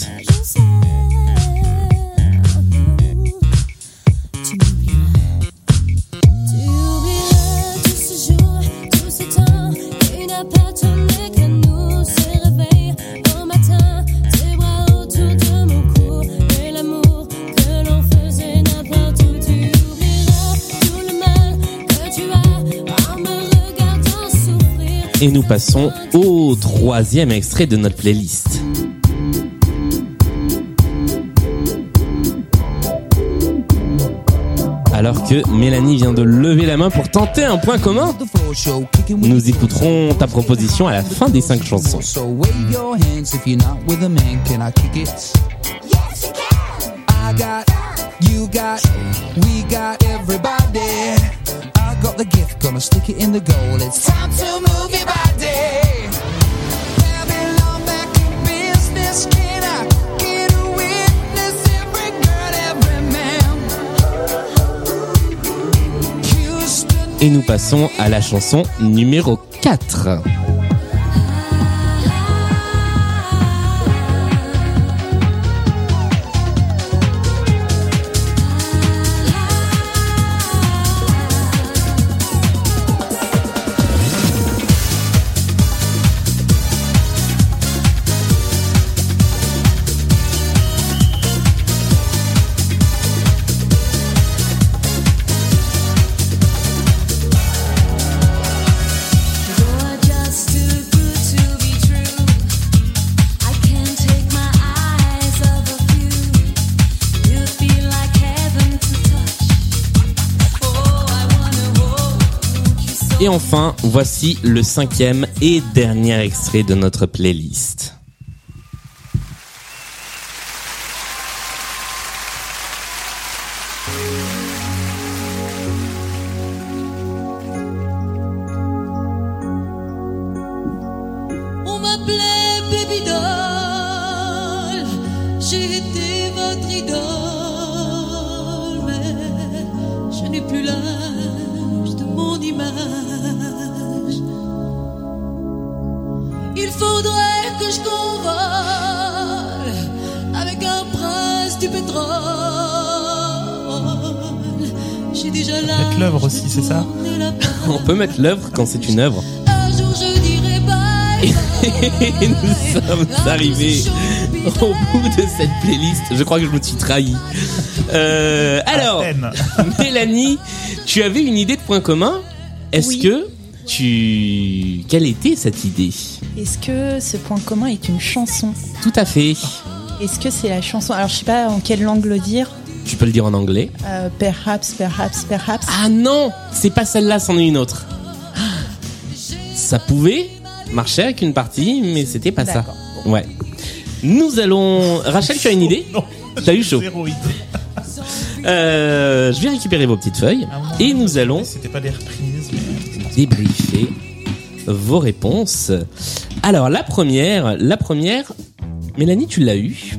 Et nous passons au troisième extrait de notre playlist. Alors que Mélanie vient de lever la main pour tenter un point commun, nous écouterons ta proposition à la fin des cinq chansons. Et nous passons à la chanson numéro 4. Et enfin, voici le cinquième et dernier extrait de notre playlist. L'œuvre quand c'est une œuvre. Et nous sommes arrivés au bout de cette playlist. Je crois que je me suis trahi. Euh, alors. Mélanie, tu avais une idée de point commun? Est-ce Oui. que tu... Quelle était cette idée? Est-ce que ce point commun est une chanson? Tout à fait. Est-ce que c'est la chanson? Alors, je sais pas en quelle langue le dire. Tu peux le dire en anglais? Euh, perhaps, perhaps, perhaps. Ah non, c'est pas celle-là, c'en est une autre. Ça pouvait marcher avec une partie, mais c'était pas ça. Ouais. Nous allons. Rachel, tu as une idée? Non. T'as eu chaud. Zéro idée. Euh, je vais récupérer vos petites feuilles moment, et nous allons C'était pas des reprises, mais. débriefer vos réponses. Alors la première, la première, Mélanie, tu l'as eu,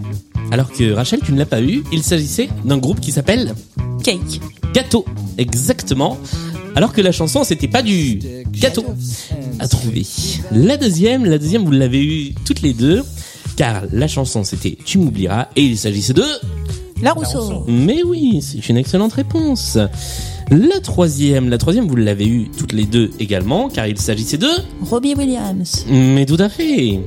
alors que Rachel, tu ne l'as pas eu. Il s'agissait d'un groupe qui s'appelle Cake. Gâteau, exactement. Alors que la chanson, c'était pas du gâteau à trouver. La deuxième, la deuxième, vous l'avez eu toutes les deux, car la chanson, c'était Tu m'oublieras, et il s'agissait de La Rousseau. mais oui, c'est une excellente réponse. La troisième, la troisième, vous l'avez eu toutes les deux également, car il s'agissait de... Robbie Williams. Mais tout à fait.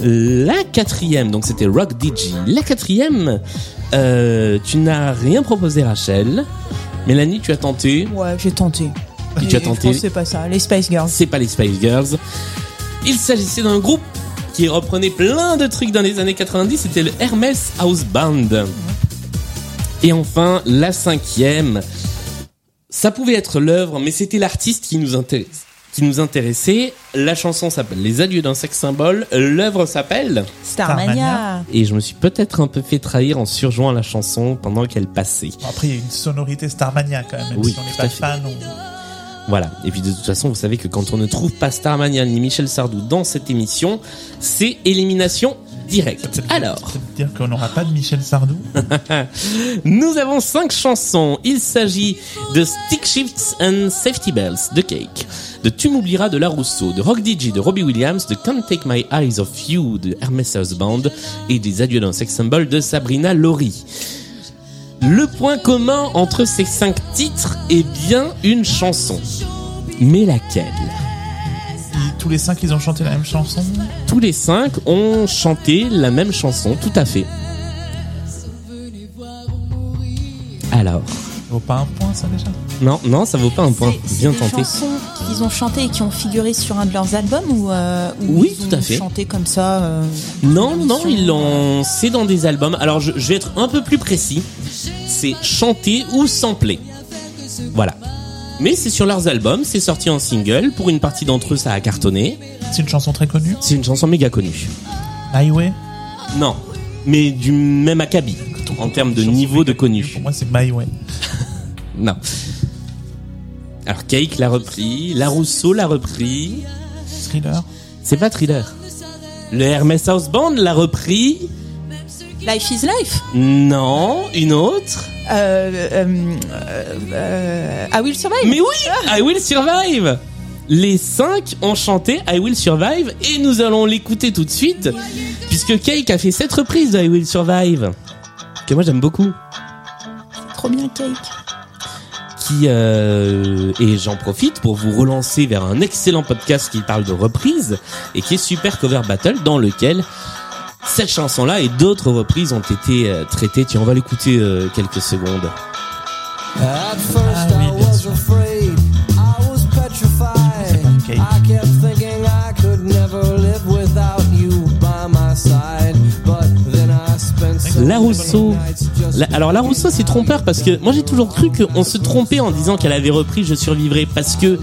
La quatrième, donc c'était Rock DJ. La quatrième, euh, tu n'as rien proposé Rachel. Mélanie, tu as tenté. Ouais, j'ai tenté. As Mais tenté. je pense que C'est pas ça. Les Spice Girls. C'est pas les Spice Girls. Il s'agissait d'un groupe qui reprenait plein de trucs dans les années 90. C'était le Hermès House Band. Et enfin, la cinquième. Ça pouvait être l'œuvre, mais c'était l'artiste qui nous intéresse. Qui nous intéressait. La chanson s'appelle Les Adieux d'un sexe symbole. L'œuvre s'appelle. Starmania. Et je me suis peut-être un peu fait trahir en surjouant la chanson pendant qu'elle passait. Bon, Après, il y a une sonorité Starmania quand même, même Oui, si on n'est pas fan. on- Voilà. Et puis de toute façon, vous savez que quand on ne trouve pas Starmania ni Michel Sardou dans cette émission, c'est élimination directe. Alors, ça veut dire qu'on n'aura pas de Michel Sardou. nous avons cinq chansons. Il s'agit de Stick Shifts and Safety Bells de Cake, de Tu m'oublieras de La Rousseau, de Rock DJ de Robbie Williams, de Can't Take My Eyes Off You de Hermès House Band et des Adieux d'un sex symbol de Sabrina Laurie. Le point commun entre ces cinq titres est bien une chanson. Mais laquelle? Tous les cinq, ils ont chanté la même chanson? Tous les cinq ont chanté la même chanson, tout à fait. Alors, Ça vaut pas un point, ça déjà non, non, ça vaut pas un point. Bien c'est tenté. des chansons qu'ils ont chantées et qui ont figuré sur un de leurs albums ou, euh, ou Oui, ils tout à ont fait. chanté comme ça euh, Non, non, ils l'ont. C'est dans des albums. Alors, je, je vais être un peu plus précis. C'est chanté ou samplé. Voilà. Mais c'est sur leurs albums, c'est sorti en single. Pour une partie d'entre eux, ça a cartonné. C'est une chanson très connue. C'est une chanson méga connue. Highway. Non, mais du même acabit en termes de niveau de connu. Pour moi, c'est My Way. Non. Alors Cake l'a repris, La Rousseau l'a repris. Thriller. C'est pas thriller. Le Hermès House Band l'a repris. Life is Life. Non, une autre. Euh, euh, euh, euh, I Will Survive. Mais oui, I Will Survive. Les cinq ont chanté I Will Survive et nous allons l'écouter tout de suite puisque Cake a fait cette reprise de I Will Survive que moi j'aime beaucoup. Trop bien Cake. Qui euh, et j'en profite pour vous relancer vers un excellent podcast qui parle de reprise et qui est Super Cover Battle dans lequel cette chanson-là et d'autres reprises ont été euh, traitées. Tiens, on va l'écouter euh, quelques secondes. At first Ah oui, I bien was sûr. afraid, I was petrified. Cake. I kept thinking I could never live without you by my side. But then I spent so La Rousseau. nights alors La Rousseau c'est trompeur parce que moi j'ai toujours cru qu'on se trompait en disant qu'elle avait repris Je survivrai parce que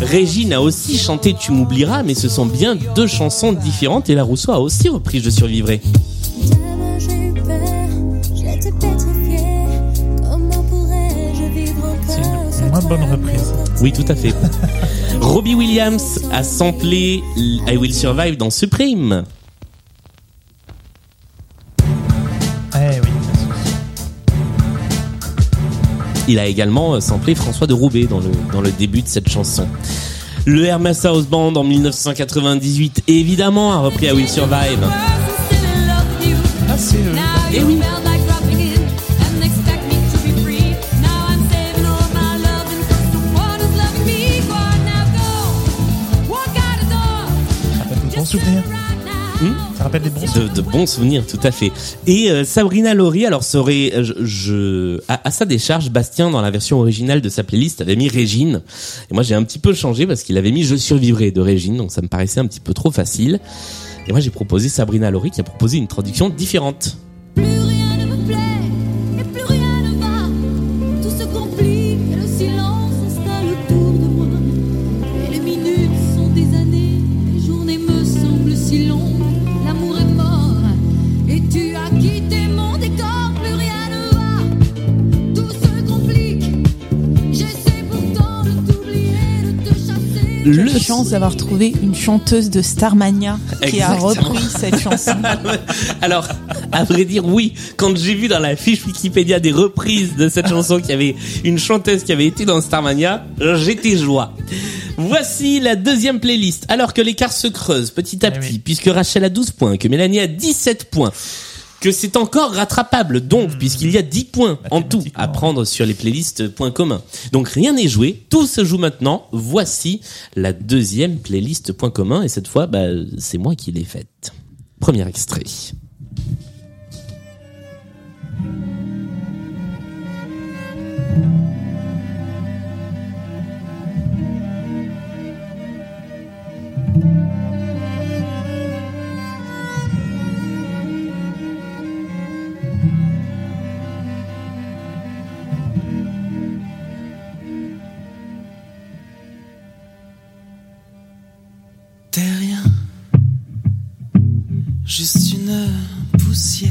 Régine a aussi chanté Tu m'oublieras mais ce sont bien deux chansons différentes et La Rousseau a aussi repris Je survivrai. C'est une moins bonne reprise. Oui, tout à fait. Robbie Williams a samplé I Will Survive dans Supreme. Il a également euh, samplé François de Roubaix dans le, dans le début de cette chanson. Le Hermes House Band en 1998, évidemment, a repris I Will Survive. Ah, c'est euh, Et oui. Rappelle des bons souvenirs. De, de bons souvenirs, tout à fait. Et euh, Sabrina Laurie, alors serait, je, je- à, à sa décharge, Bastien dans la version originale de sa playlist avait mis Régine. Et moi j'ai un petit peu changé parce qu'il avait mis Je survivrai de Régine, donc ça me paraissait un petit peu trop facile. Et moi j'ai proposé Sabrina Laurie qui a proposé une traduction différente. Plus chasser. Le Quelle chance d'avoir trouvé une chanteuse de Starmania qui a repris cette chanson. Alors, à vrai dire, oui. Quand j'ai vu dans la fiche Wikipédia des reprises de cette chanson qu'il y avait une chanteuse qui avait été dans Starmania, j'étais joie. Voici la deuxième playlist. Alors que l'écart se creuse petit à Eh petit, oui. puisque Rachel a 12 points, que Mélanie a 17 points, que c'est encore rattrapable, donc, puisqu'il y a 10 points en tout à prendre sur les playlists points communs. Donc rien n'est joué, tout se joue maintenant. Voici la deuxième playlist points communs, et cette fois, bah, c'est moi qui l'ai faite. Premier extrait. Une poussière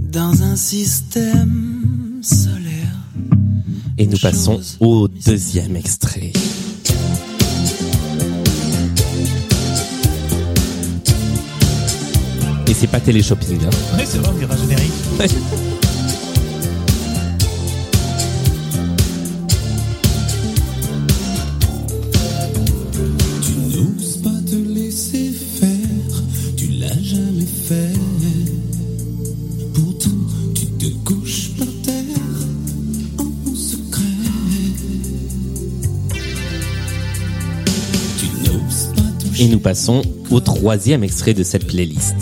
dans un système solaire. Et nous passons au deuxième extrait. Et c'est pas téléshopping. Hein. Oui, c'est vrai, on dirait générique. Et nous passons au troisième extrait de cette playlist.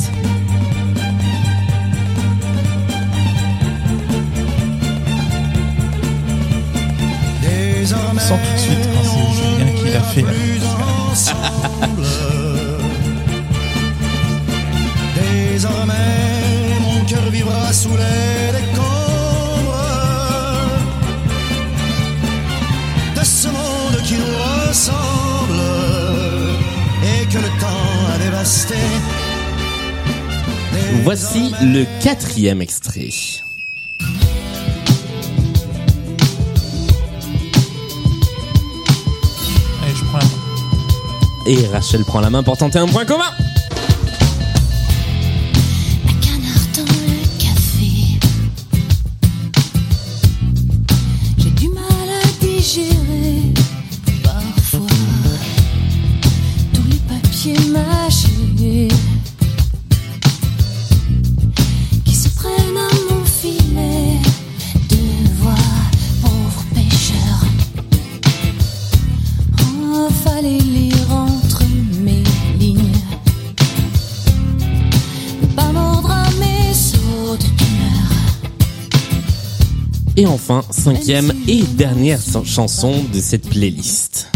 Voici le quatrième extrait. Allez, je prends la main. Et Rachel prend la main pour tenter un point commun. Cinquième et dernière so- chanson de cette playlist.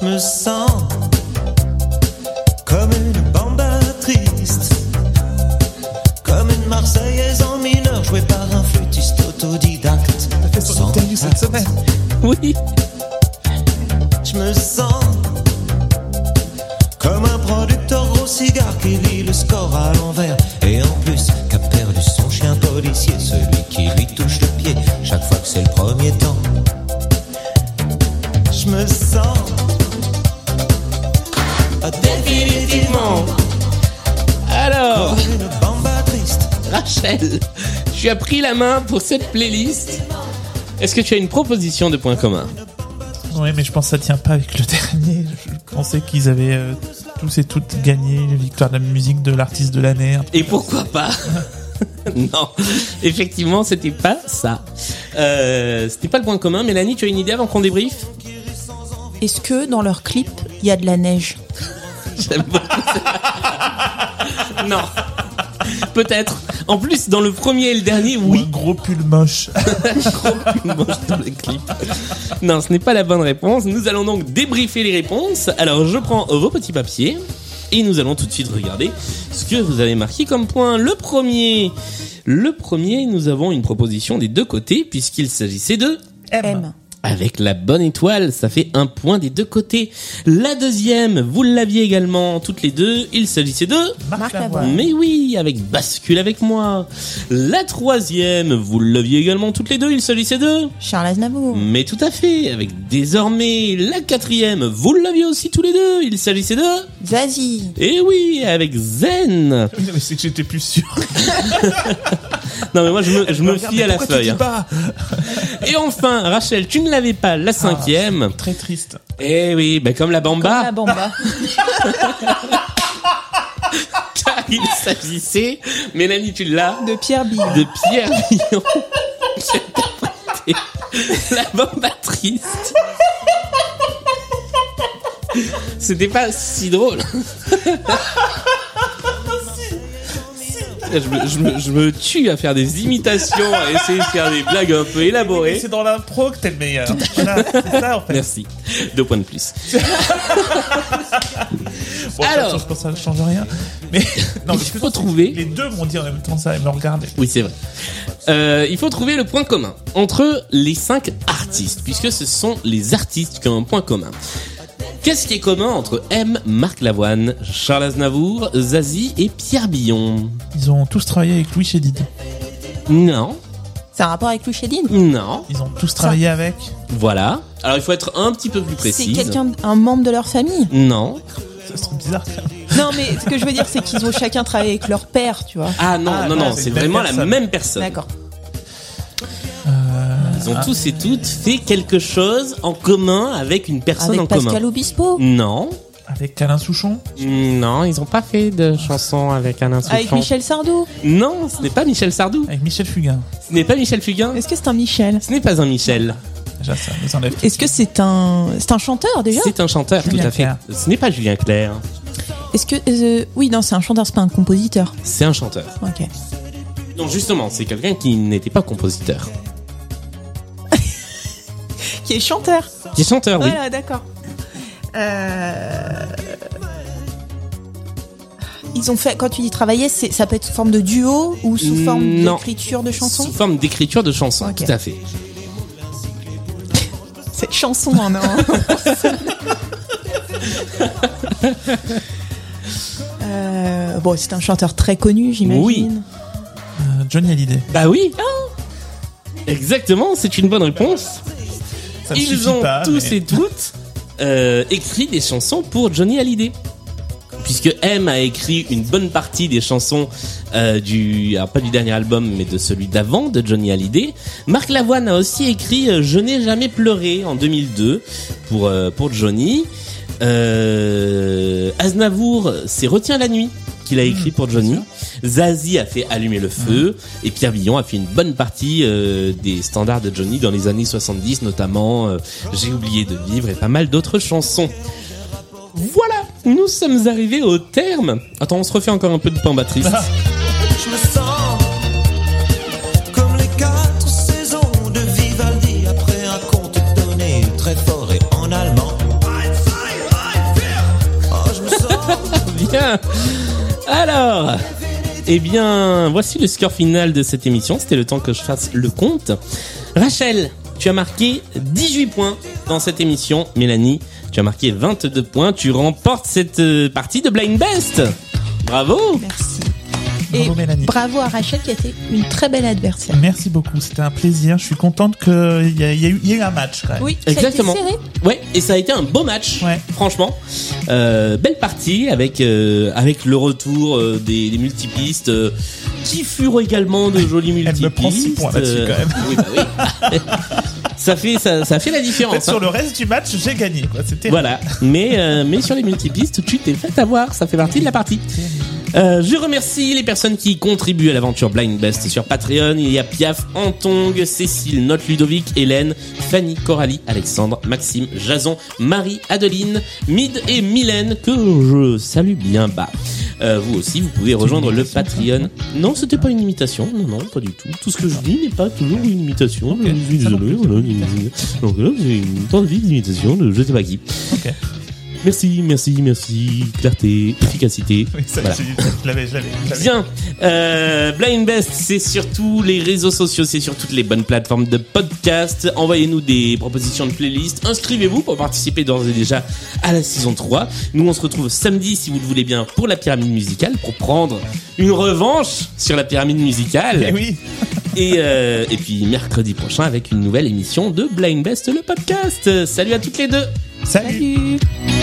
Je me sens comme Marseillaise en mineur joué par un flûtiste autodidacte. T'as fait son cette semaine. Oui. Je me sens comme un producteur au cigare qui lit le score à l'envers. Et en plus, qu'a perdu son chien policier, celui qui lui touche le pied chaque fois que c'est le premier temps. Je me sens définitivement. Alors. Une bamba triste. Rachel, tu as pris la main pour cette playlist. Est-ce que tu as une proposition de points communs Oui, mais je pense que ça tient pas avec le dernier. Je pensais qu'ils avaient euh, tous et toutes gagné la victoire de la musique de l'artiste de l'année. Et pourquoi pas? Non, effectivement, c'était pas ça. Euh, c'était pas le point commun. Mélanie, tu as une idée avant qu'on débriefe? Est-ce que dans leur clip, il y a de la neige? J'aime beaucoup ça. Non. Peut-être. En plus, dans le premier et le dernier, Ou oui. un gros pull moche. Gros pull moche dans le clip. Non, ce n'est pas la bonne réponse. Nous allons donc débriefer les réponses. Alors, je prends vos petits papiers et nous allons tout de suite regarder ce que vous avez marqué comme point. Le premier, le premier, nous avons une proposition des deux côtés puisqu'il s'agissait de M. avec la bonne étoile, ça fait un point des deux côtés. La deuxième, vous l'aviez également toutes les deux, il s'agissait de... Marc Lavoine. Mais oui, avec Bascule avec moi. La troisième, vous l'aviez également toutes les deux, il s'agissait de... Charles Aznavour. Mais tout à fait, avec désormais la quatrième, vous l'aviez aussi tous les deux, il s'agissait de... Zazie. Et oui, avec Zen. Non, mais c'est que j'étais plus sûr. Non mais moi je me, je me fie à la feuille. Et enfin, Rachel, tu ne l'avais pas, la cinquième. Très triste. Eh oui, bah comme la bamba. La bamba. car il s'agissait, Mélanie, tu l'as, De Pierre Billon. de Pierre qui interprétait la bamba triste. C'était pas si drôle. Je me, je, me, je me tue à faire des imitations, à essayer de faire des blagues un peu élaborées. c'est dans l'impro que t'es le meilleur. Voilà, c'est ça en fait. Merci. Deux points de plus. Bon, Alors. Je pense que ça ne change rien. Mais non, Il faut trouver. Les deux m'ont dit en même temps ça et me regardaient. Oui, c'est vrai. Euh, il faut trouver le point commun entre les cinq artistes, puisque ce sont les artistes qui ont un point commun. Qu'est-ce qui est commun entre M, Marc Lavoine, Charles Aznavour, Zazie et Pierre Billon Ils ont tous travaillé avec Louis Chédid. Non, C'est un rapport avec Louis Chédid non, Ils ont tous travaillé avec. voilà. Alors il faut être un petit peu plus C'est précis. quelqu'un, un membre de leur famille Non. Ça se trouve bizarre quand même. Non, mais ce que je veux dire, c'est qu'ils ont chacun travaillé avec leur père, tu vois. Ah non, Ah, non, non, non, c'est c'est une même vraiment la personne. même personne. D'accord. Ils ont tous et toutes fait quelque chose en commun avec une personne Avec en Pascal commun. Obispo Non, Avec Alain Souchon. non, ils ont pas fait de chanson avec Alain Souchon. Avec Michel Sardou Non, ce n'est pas Michel Sardou. Avec Michel Fugain. Ce n'est pas Michel Fugain. Est-ce que c'est un Michel Ce n'est pas un Michel. Déjà ça nous enlève. Est-ce que c'est un, c'est un chanteur déjà C'est un chanteur, tout à fait. Ce n'est pas Julien Clerc. Est-ce que euh, oui, non, c'est un chanteur, c'est pas un compositeur. C'est un chanteur. Ok. Non, justement, c'est quelqu'un qui n'était pas compositeur. Qui est chanteur. Qui est chanteur, oui. Voilà, d'accord. Euh... Ils ont fait, quand tu dis travailler, ça peut être sous forme de duo ou sous forme Non. d'écriture de chansons Sous forme d'écriture de chansons, Ok. tout à fait. Cette chanson en un. Euh, bon, c'est un chanteur très connu, j'imagine. Oui. Euh, Johnny Hallyday. Bah oui. Exactement, c'est une bonne réponse. Ça Ils ont pas, tous mais- et toutes euh, écrit des chansons pour Johnny Hallyday. Puisque M a écrit une bonne partie des chansons euh, du, alors pas du dernier album, mais de celui d'avant de Johnny Hallyday. Marc Lavoine a aussi écrit euh, Je n'ai jamais pleuré en 2002 pour euh, pour Johnny. Aznavour, c'est Retiens la nuit qu'il a écrit pour Johnny. Zazie a fait Allumer le feu et Pierre Villon a fait une bonne partie euh, des standards de Johnny dans les années 70 notamment euh, J'ai oublié de vivre et pas mal d'autres chansons. Voilà, nous sommes arrivés au terme. Attends, on se refait encore un peu de Pamba triste. Je me sens comme les quatre saisons de Vivaldi après un conte donné très fort et en allemand. Oh, je me sens Bien. Alors, eh bien, voici le score final de cette émission. C'était le temps que je fasse le compte. Rachel, tu as marqué 18 points dans cette émission. Mélanie, tu as marqué 22 points. Tu remportes cette euh, partie de Blind Best. Bravo. Merci. Bravo, Et Mélanie. bravo à Rachel qui a été une très belle adversaire. Merci beaucoup, c'était un plaisir. Je suis contente qu'il y, a- il y, a eu- y un match quand même. Oui, Exactement. Ça a été serré. Ouais, et ça a été un beau match, Ouais. franchement. Euh, belle partie avec euh, avec le retour euh, des, des multipistes. euh, qui furent également de jolis multipistes. me prend six points là-dessus, quand même. Oui, bah oui. ça fait ça, ça fait la En différence. fait, sur hein. le reste du match, j'ai gagné. Quoi. Voilà, mais euh, mais sur les multipistes, tu t'es fait avoir, ça fait partie de la partie. Euh, je remercie les personnes qui contribuent à l'aventure Blind Best sur Patreon. Il y a Piaf, Antong, Cécile, Note Ludovic, Hélène, Fanny, Coralie, Alexandre, Maxime, Jason, Marie, Adeline, Mid et Mylène que je salue bien bas. Euh, vous aussi, vous pouvez rejoindre le Patreon. Non, c'était pas une imitation. Non, non, pas du tout. Tout ce que je dis n'est pas toujours une imitation. Je suis désolé. voilà, une- Donc là, c'est une tentative d'imitation de je sais pas qui. Ok. Merci, merci, merci. Clarté, efficacité. Oui, ça, Voilà. je l'avais, je l'avais. Bien. Euh, Blind Best, c'est sur tous les réseaux sociaux, c'est sur toutes les bonnes plateformes de podcast. Envoyez-nous des propositions de playlist. Inscrivez-vous pour participer d'ores et déjà à la saison 3. Nous, on se retrouve samedi, si vous le voulez bien, pour la pyramide musicale, pour prendre une revanche sur la pyramide musicale. Eh oui. Et, euh, et puis mercredi prochain avec une nouvelle émission de Blind Best, le podcast. Salut à toutes les deux. Salut. Salut